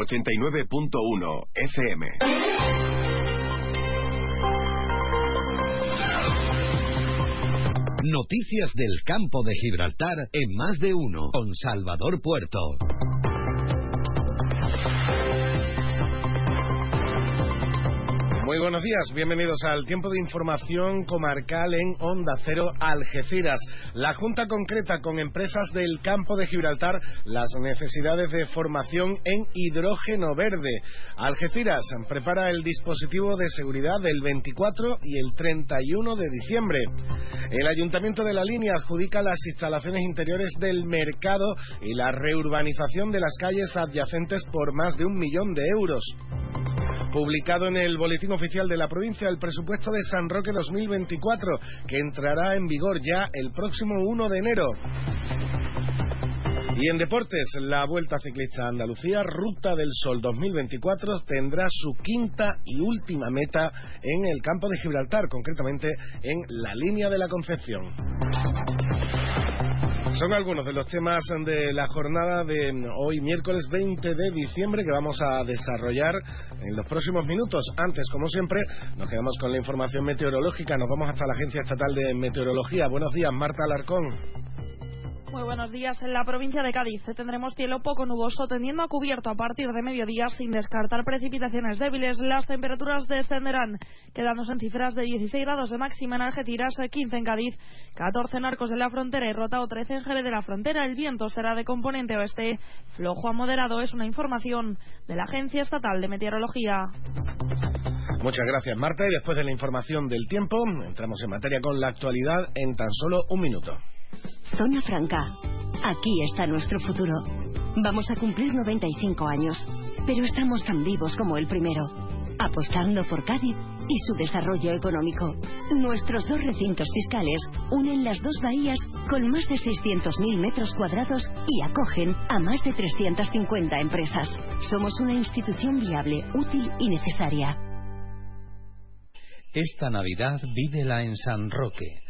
89.1 FM. Noticias del campo de Gibraltar en más de uno con Salvador Puerto. Muy buenos días, bienvenidos al tiempo de información comarcal en Onda Cero Algeciras. La Junta concreta con empresas del campo de Gibraltar las necesidades de formación en hidrógeno verde. Algeciras prepara el dispositivo de seguridad del 24 y el 31 de diciembre. El Ayuntamiento de la Línea adjudica las instalaciones interiores del mercado y la reurbanización de las calles adyacentes por más de un millón de euros. Publicado en el Boletín Oficial de la Provincia el presupuesto de San Roque 2024, que entrará en vigor ya el próximo 1 de enero. Y en deportes, la Vuelta Ciclista Andalucía, Ruta del Sol 2024, tendrá su quinta y última meta en el campo de Gibraltar, concretamente en la línea de la Concepción. Son algunos de los temas de la jornada de hoy, miércoles 20 de diciembre, que vamos a desarrollar en los próximos minutos. Antes, como siempre, nos quedamos con la información meteorológica. Nos vamos hasta la Agencia Estatal de Meteorología. Buenos días, Marta Alarcón. Muy buenos días. En la provincia de Cádiz tendremos cielo poco nuboso, tendiendo a cubierto a partir de mediodía, sin descartar precipitaciones débiles. Las temperaturas descenderán, quedándose en cifras de 16 grados de máxima en Algeciras, 15 en Cádiz, 14 en Arcos de la Frontera y Rota o 13 en Jerez de la Frontera. El viento será de componente oeste, flojo a moderado. Es una información de la Agencia Estatal de Meteorología. Muchas gracias, Marta. Y después de la información del tiempo, entramos en materia con la actualidad en tan solo un minuto. Zona Franca. Aquí está nuestro futuro. Vamos a cumplir 95 años, pero estamos tan vivos como el primero, apostando por Cádiz y su desarrollo económico. Nuestros dos recintos fiscales unen las dos bahías con más de 600.000 metros cuadrados y acogen a más de 350 empresas. Somos una institución viable, útil y necesaria. Esta Navidad vívela en San Roque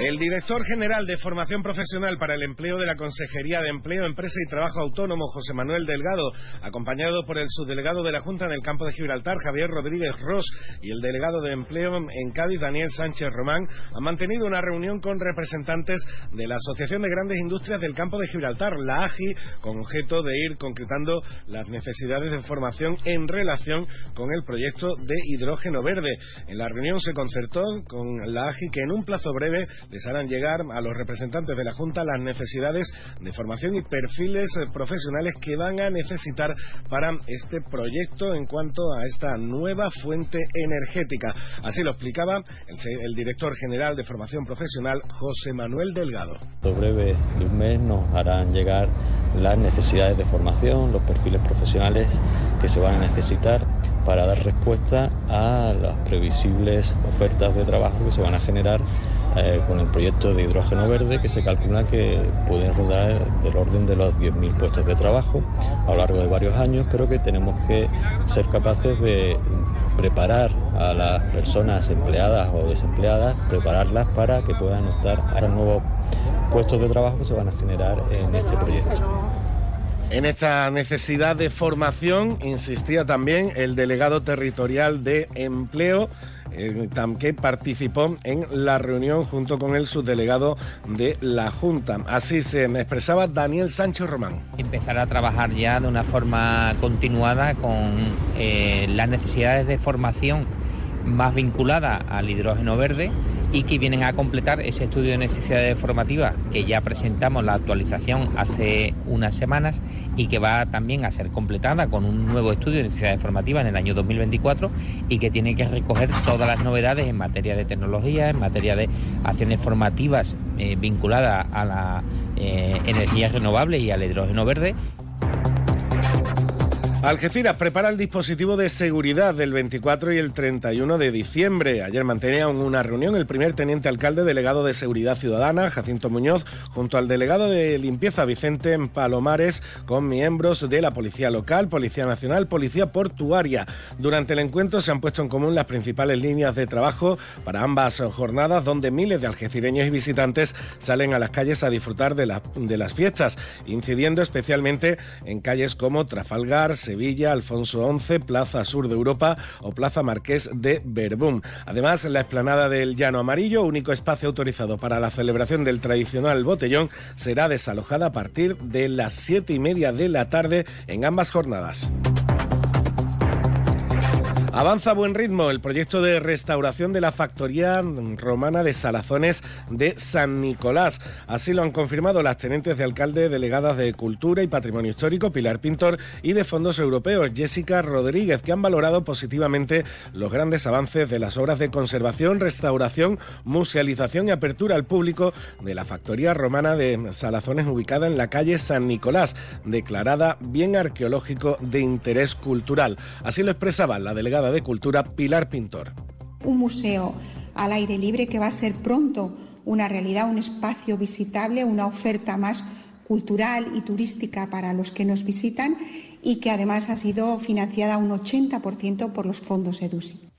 El director general de Formación Profesional para el Empleo de la Consejería de Empleo, Empresa y Trabajo Autónomo, José Manuel Delgado, acompañado por el subdelegado de la Junta en el campo de Gibraltar, Javier Rodríguez Ross, y el delegado de Empleo en Cádiz, Daniel Sánchez Román, han mantenido una reunión con representantes de la Asociación de Grandes Industrias del campo de Gibraltar, la AGI, con objeto de ir concretando las necesidades de formación en relación con el proyecto de hidrógeno verde. En la reunión se concertó con la AGI que en un plazo breve les harán llegar a los representantes de la Junta las necesidades de formación y perfiles eh, profesionales que van a necesitar para este proyecto en cuanto a esta nueva fuente energética. Así lo explicaba el, director general de formación profesional, José Manuel Delgado. En breve de un mes nos harán llegar las necesidades de formación, los perfiles profesionales que se van a necesitar para dar respuesta a las previsibles ofertas de trabajo que se van a generar eh, con el proyecto de hidrógeno verde que se calcula que pueden rodar del orden de los 10.000 puestos de trabajo a lo largo de varios años, pero que tenemos que ser capaces de preparar a las personas empleadas o desempleadas, prepararlas para que puedan optar a los nuevos puestos de trabajo que se van a generar en este proyecto. En esta necesidad de formación insistía también el delegado territorial de empleo eh, que participó en la reunión junto con el subdelegado de la Junta. Así se me expresaba Daniel Sánchez Román. Empezar a trabajar ya de una forma continuada con eh, las necesidades de formación más vinculada al hidrógeno verde y que vienen a completar ese estudio de necesidades formativas que ya presentamos la actualización hace unas semanas y que va también a ser completada con un nuevo estudio de necesidades formativas en el año 2024 y que tiene que recoger todas las novedades en materia de tecnología, en materia de acciones formativas eh, vinculadas a la eh, energía renovable y al hidrógeno verde Algeciras prepara el dispositivo de seguridad del 24 y el 31 de diciembre. Ayer mantenía una reunión el primer teniente alcalde delegado de Seguridad Ciudadana, Jacinto Muñoz, junto al delegado de limpieza Vicente Palomares, con miembros de la Policía Local, Policía Nacional, Policía Portuaria. Durante el encuentro se han puesto en común las principales líneas de trabajo para ambas jornadas, donde miles de algecireños y visitantes salen a las calles a disfrutar de, de las fiestas, incidiendo especialmente en calles como Trafalgar, Sevilla, Alfonso XI, Plaza Sur de Europa o Plaza Marqués de Berbún. Además, la explanada del Llano Amarillo, único espacio autorizado para la celebración del tradicional botellón, será desalojada a partir de las siete y media de la tarde en ambas jornadas. Avanza a buen ritmo el proyecto de restauración de la factoría romana de Salazones de San Nicolás. Así lo han confirmado las tenentes de alcalde delegadas de Cultura y Patrimonio Histórico, Pilar Pintor, y de Fondos Europeos, Jessica Rodríguez, que han valorado positivamente los grandes avances de las obras de conservación, restauración, musealización y apertura al público de la factoría romana de Salazones ubicada en la calle San Nicolás, declarada bien arqueológico de interés cultural. Así lo expresaba la delegada de Cultura, Pilar Pintor. Un museo al aire libre que va a ser pronto una realidad, un espacio visitable, una oferta más cultural y turística para los que nos visitan y que además ha sido financiada un 80% por los fondos EDUSI.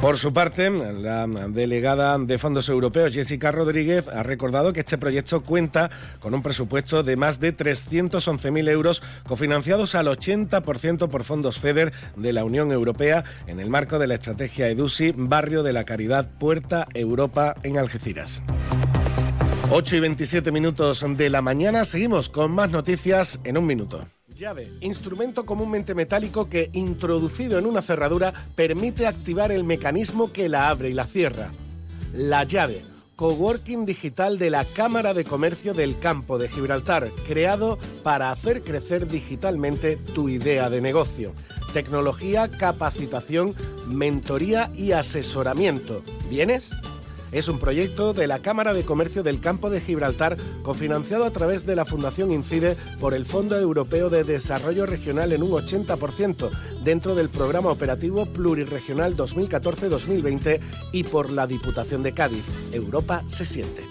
Por su parte, la delegada de fondos europeos, Jessica Rodríguez, ha recordado que este proyecto cuenta con un presupuesto de más de 311.000 euros cofinanciados al 80% por fondos FEDER de la Unión Europea en el marco de la estrategia EDUSI Barrio de la Caridad Puerta Europa en Algeciras. 8 y 27 minutos de la mañana. Seguimos con más noticias en un minuto. Llave, instrumento comúnmente metálico que, introducido en una cerradura, permite activar el mecanismo que la abre y la cierra. La llave, coworking digital de la Cámara de Comercio del Campo de Gibraltar, creado para hacer crecer digitalmente tu idea de negocio. Tecnología, capacitación, mentoría y asesoramiento. ¿Vienes? Es un proyecto de la Cámara de Comercio del Campo de Gibraltar, cofinanciado a través de la Fundación Incide por el Fondo Europeo de Desarrollo Regional en un 80%, dentro del Programa Operativo Pluriregional 2014-2020 y por la Diputación de Cádiz. Europa se siente.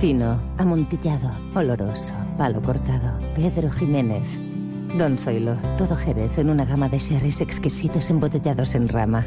Fino, amontillado, oloroso, palo cortado. Pedro Jiménez. Don Zoilo, todo Jerez en una gama de sherries exquisitos embotellados en rama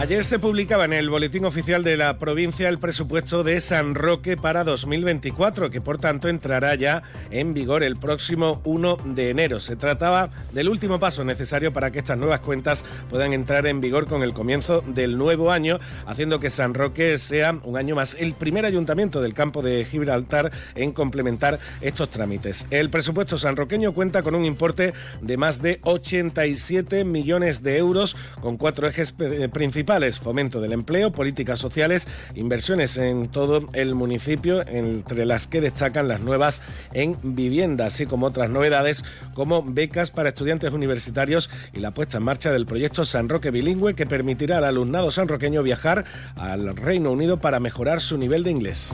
Ayer se publicaba en el Boletín Oficial de la provincia el presupuesto de San Roque para 2024, que por tanto entrará ya en vigor el próximo 1 de enero. Se trataba del último paso necesario para que estas nuevas cuentas puedan entrar en vigor con el comienzo del nuevo año, haciendo que San Roque sea un año más el primer ayuntamiento del campo de Gibraltar en complementar estos trámites. El presupuesto sanroqueño cuenta con un importe de más de 87 millones de euros, con cuatro ejes principales fomento del empleo, políticas sociales, inversiones en todo el municipio, entre las que destacan las nuevas en vivienda, así como otras novedades como becas para estudiantes universitarios y la puesta en marcha del proyecto San Roque Bilingüe que permitirá al alumnado sanroqueño viajar al Reino Unido para mejorar su nivel de inglés.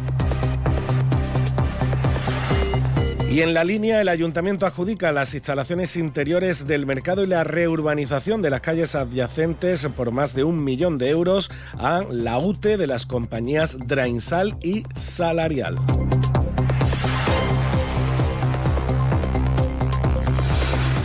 Y en la línea, el ayuntamiento adjudica las instalaciones interiores del mercado y la reurbanización de las calles adyacentes por más de un millón de euros a la UTE de las compañías Drainsal y Salarial.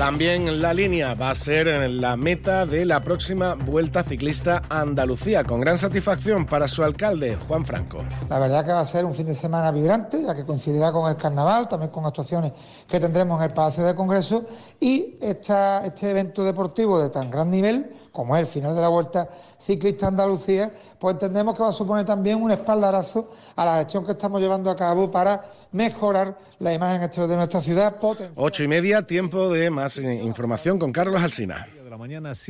También la línea va a ser la meta de la próxima Vuelta Ciclista Andalucía, con gran satisfacción para su alcalde, Juan Franco. La verdad que va a ser un fin de semana vibrante, ya que coincidirá con el carnaval, también con actuaciones que tendremos en el Palacio de Congreso y este evento deportivo de tan gran nivel, como es el final de la Vuelta Ciclista Andalucía, pues entendemos que va a suponer también un espaldarazo a la gestión que estamos llevando a cabo para mejorar la imagen exterior de nuestra ciudad. Ocho y media, tiempo de más información con Carlos Alsina.